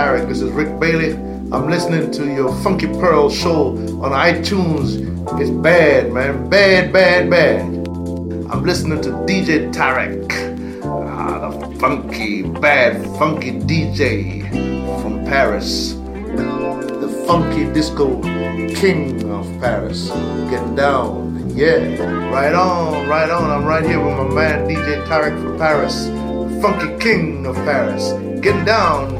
Tarek. This is Rick Bailey. I'm listening to your Funky Pearl show on iTunes. It's bad, man. Bad, bad, bad. I'm listening to DJ Tarek. Ah, the funky, bad, funky DJ from Paris. The funky disco king of Paris. Getting down. Yeah, right on, right on. I'm right here with my man DJ Tarek from Paris. Funky king of Paris. Getting down.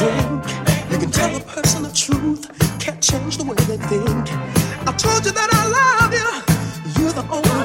drink. You can tell a person the truth, can't change the way they think. I told you that I love you, you're the only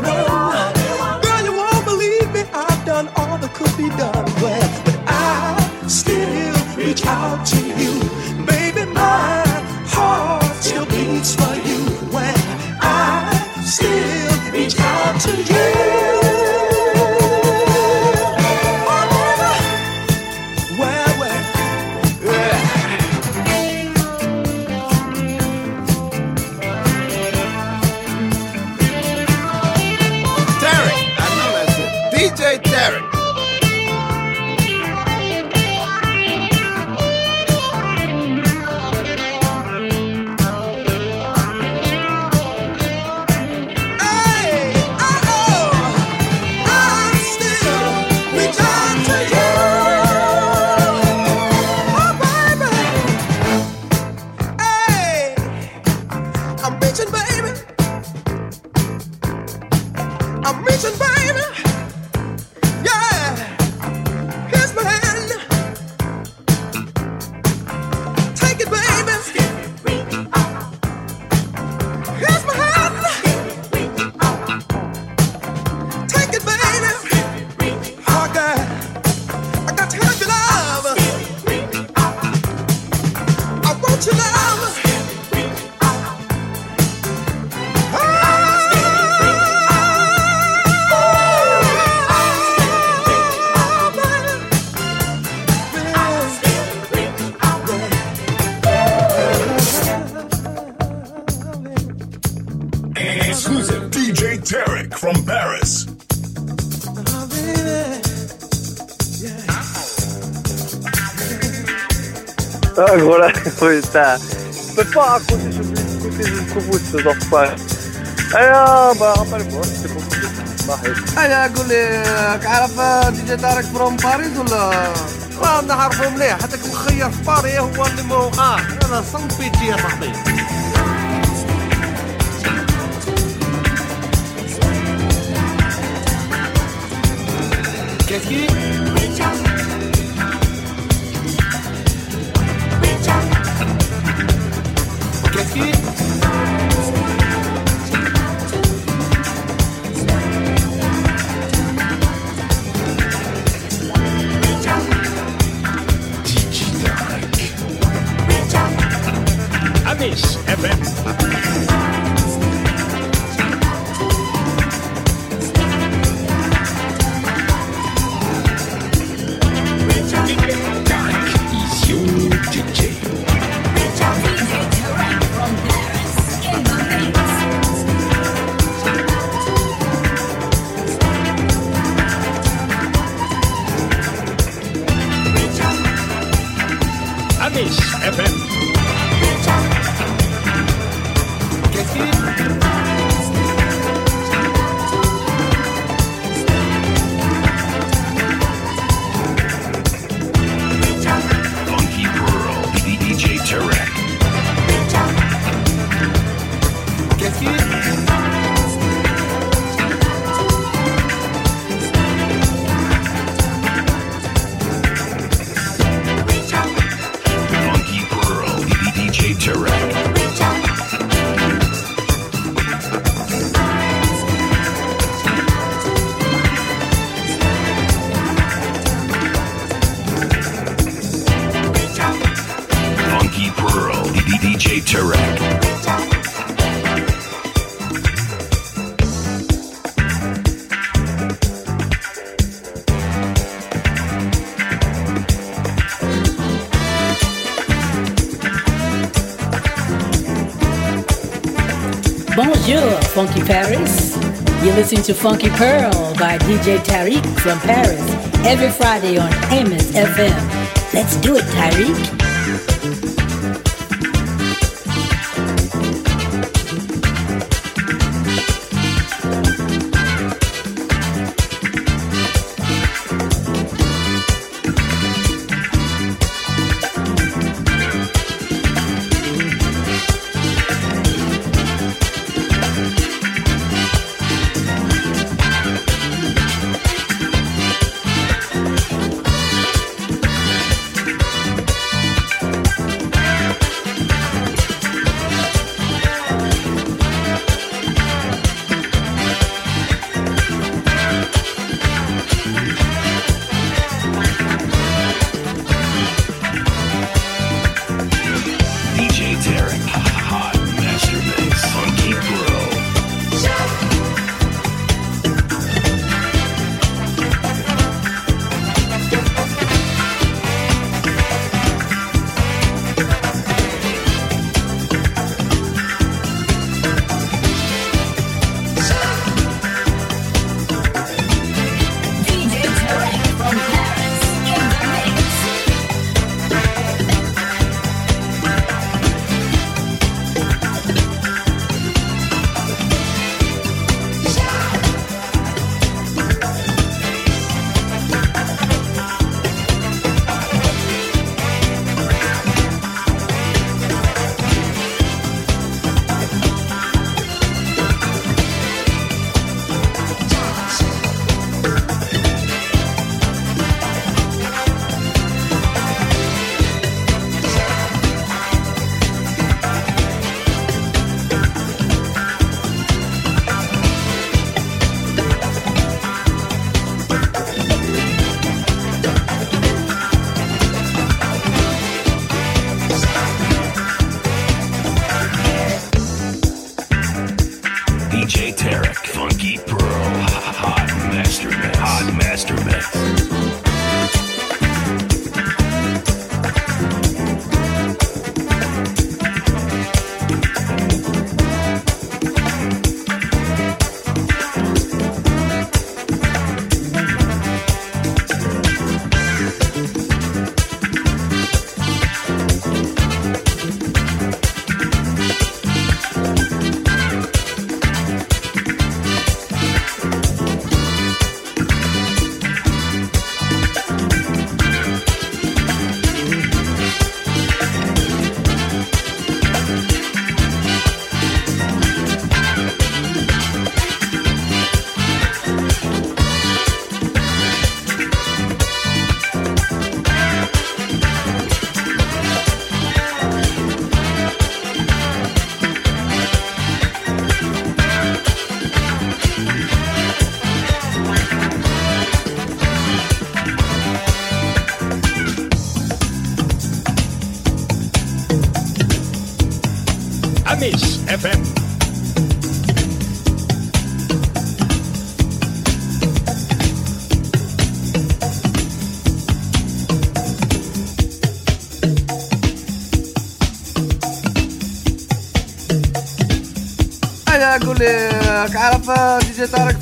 voilà, oui, ça. On peut pas raconter ce que vous côté jusqu'au bout, ce genre pas. أيوه ما عرفت صحيح أنا أقول لك عارف دي جي دارك بروم باريس ولا راه نعرفو مليح حتى مخير في باريس هو اللي مو آه أنا صنف بيتي يا صاحبي Qu'est-ce Funky Paris. You're listening to Funky Pearl by DJ Tarek from Paris every Friday on Amos FM. Let's do it, Tarek.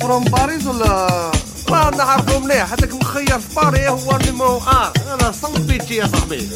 فروم باريس ولا راه نعرفو مليح هذاك مخير في باري هو نيمو آر. أنا صنبيتي يا صاحبي.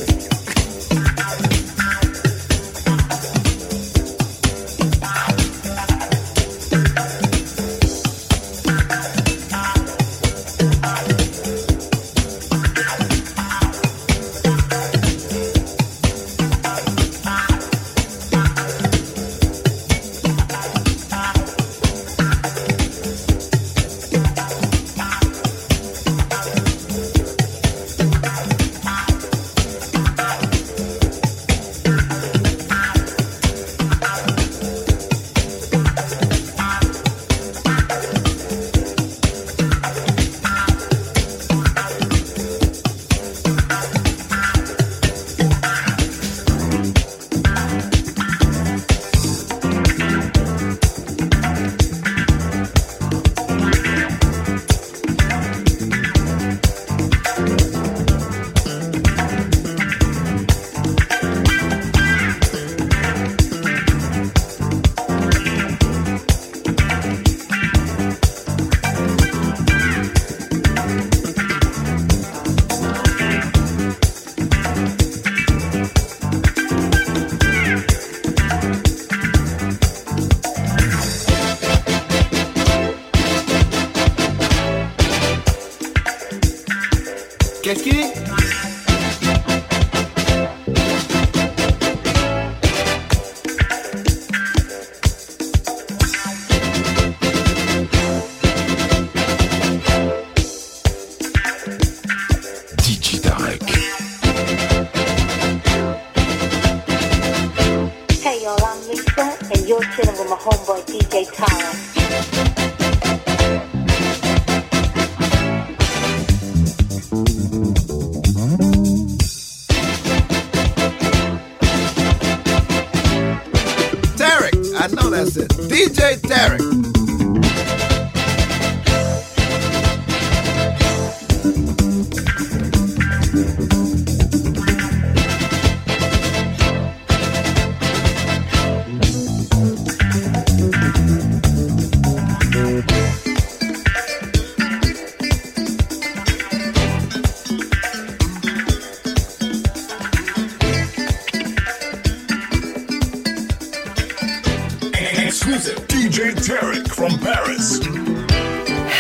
DJ Tarek from Paris.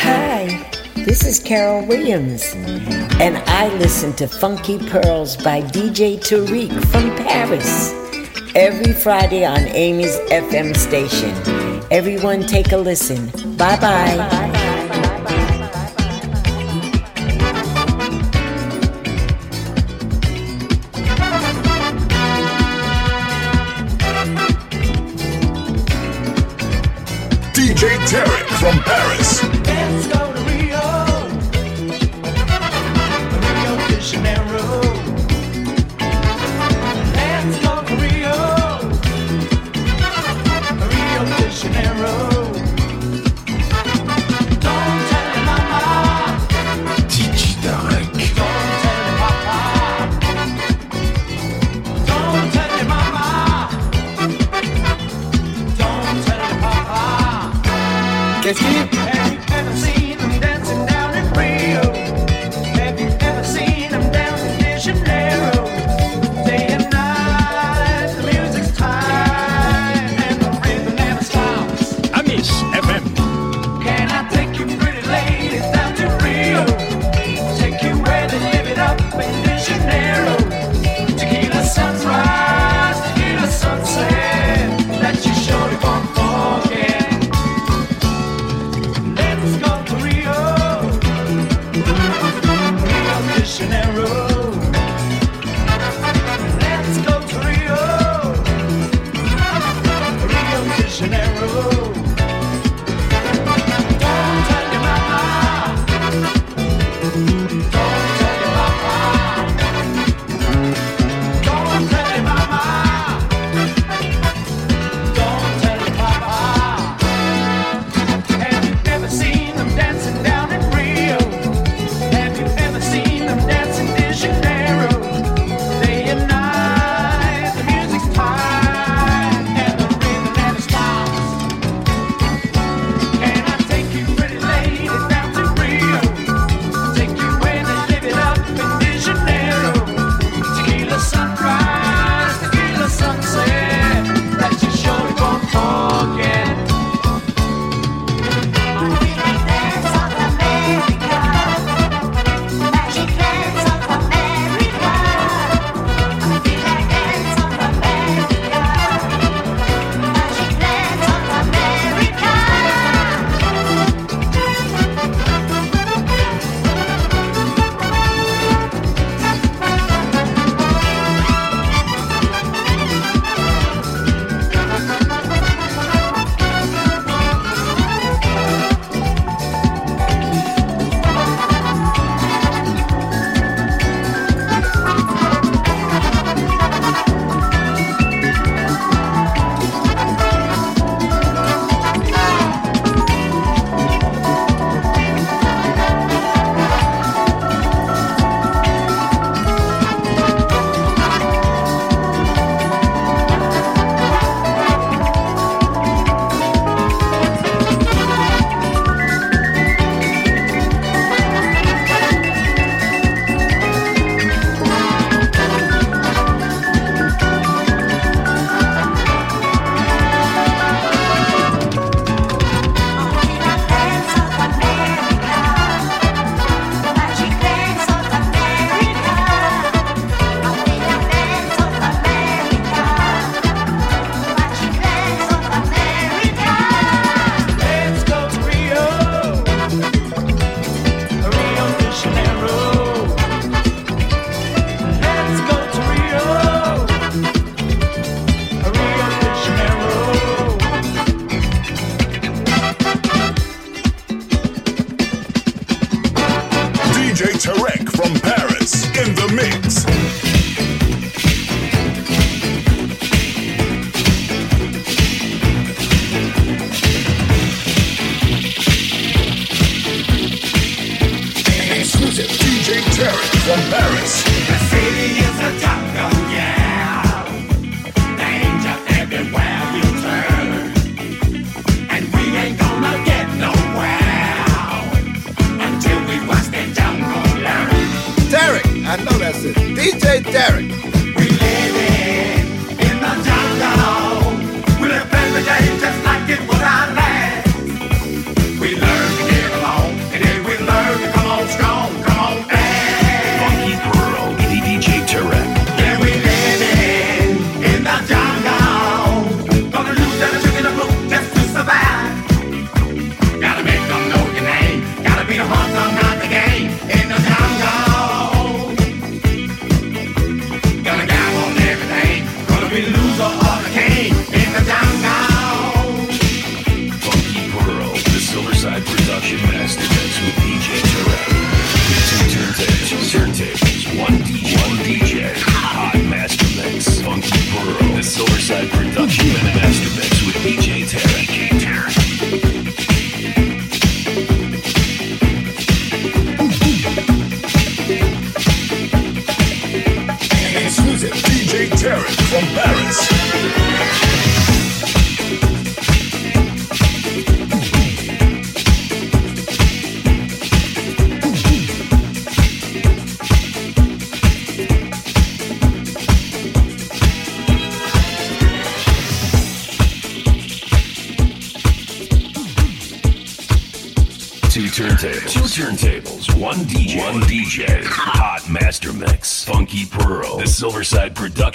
Hi, this is Carol Williams, and I listen to Funky Pearls by DJ Tarek from Paris every Friday on Amy's FM station. Everyone, take a listen. Bye bye.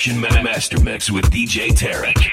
Production Master Mix with DJ Tarek.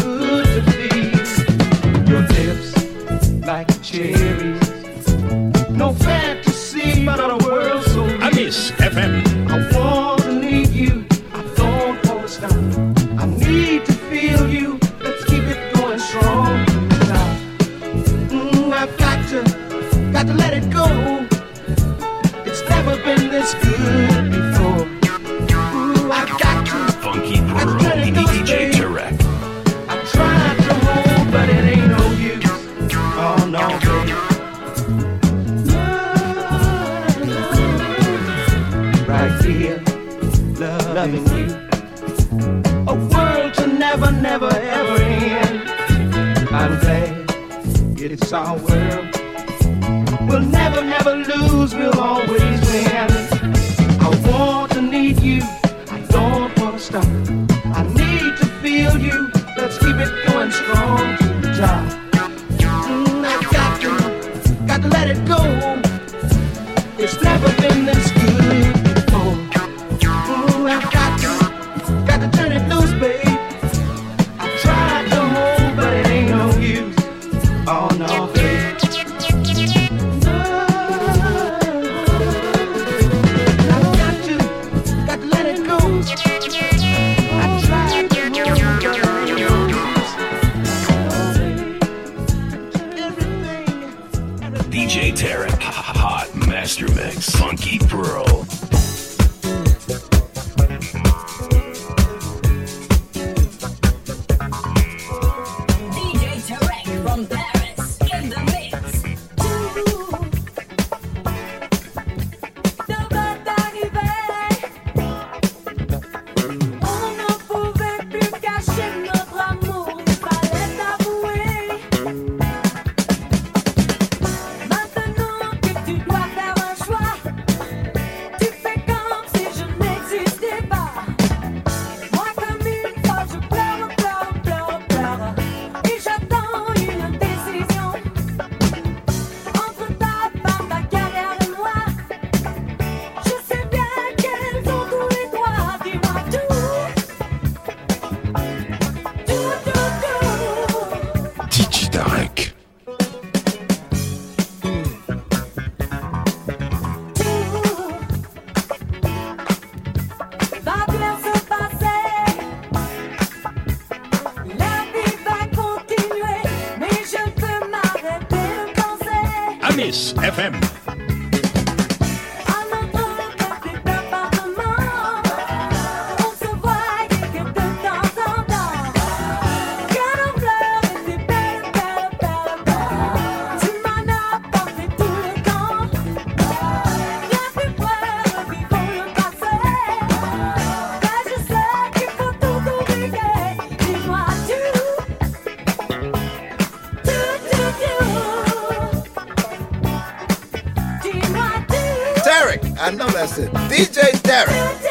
DJ Tarek.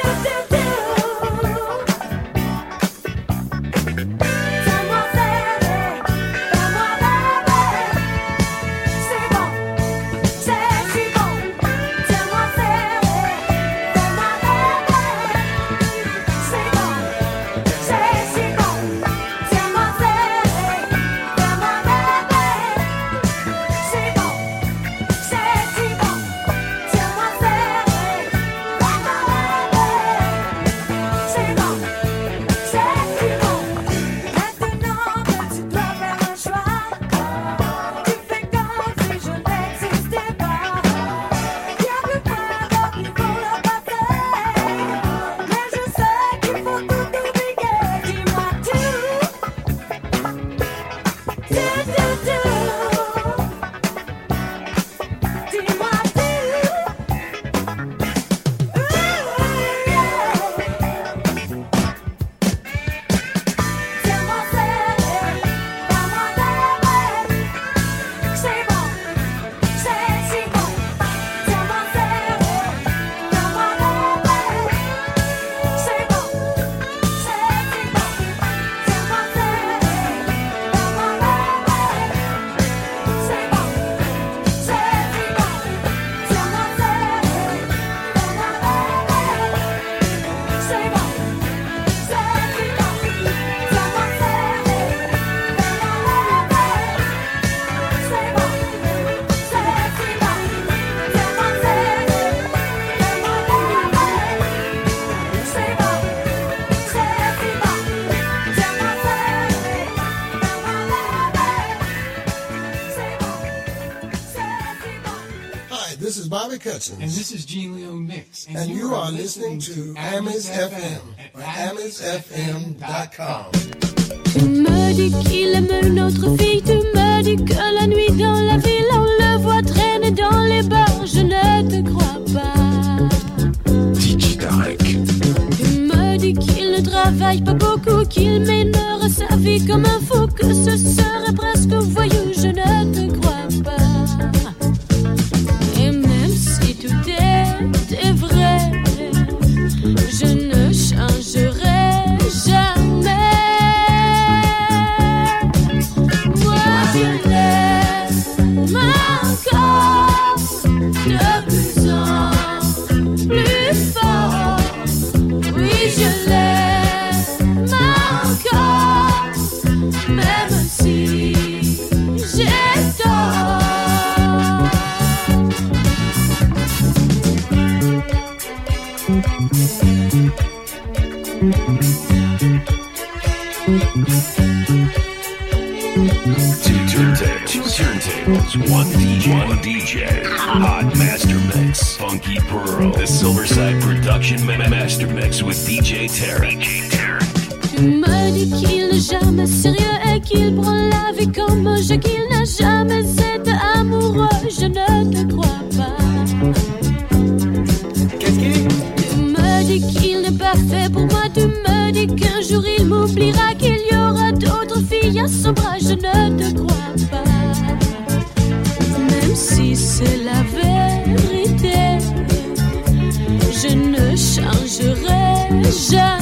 This is Bobby Cutchins. And this is Gene Leon Mix. And you are listening to Amis FM at AmisFM.com. Tu me dis qu'il aime une autre fille, tu me dis que la nuit dans la ville on le voit traîner dans les bars, je ne te crois pas. DJ Tarek. Tu me dis qu'il ne travaille pas beaucoup, qu'il mènerait sa vie comme un fou, que ce serait presque voyou, one DJ, one DJ. Hot Master Mix, Funky Pearl, the Silverside Production Ma- Master Mix with DJ Tarek. Tu me dis qu'il n'est jamais sérieux et qu'il prend la vie comme un jeu, qu'il n'a jamais été amoureux. Je ne te crois pas. Qu'est-ce qu'il dit? Tu me dis qu'il n'est pas fait pour moi. Tu me dis qu'un jour il m'oubliera, qu'il y aura d'autres filles à son bras. Je ne te crois pas. C'est la vérité, je ne changerai jamais.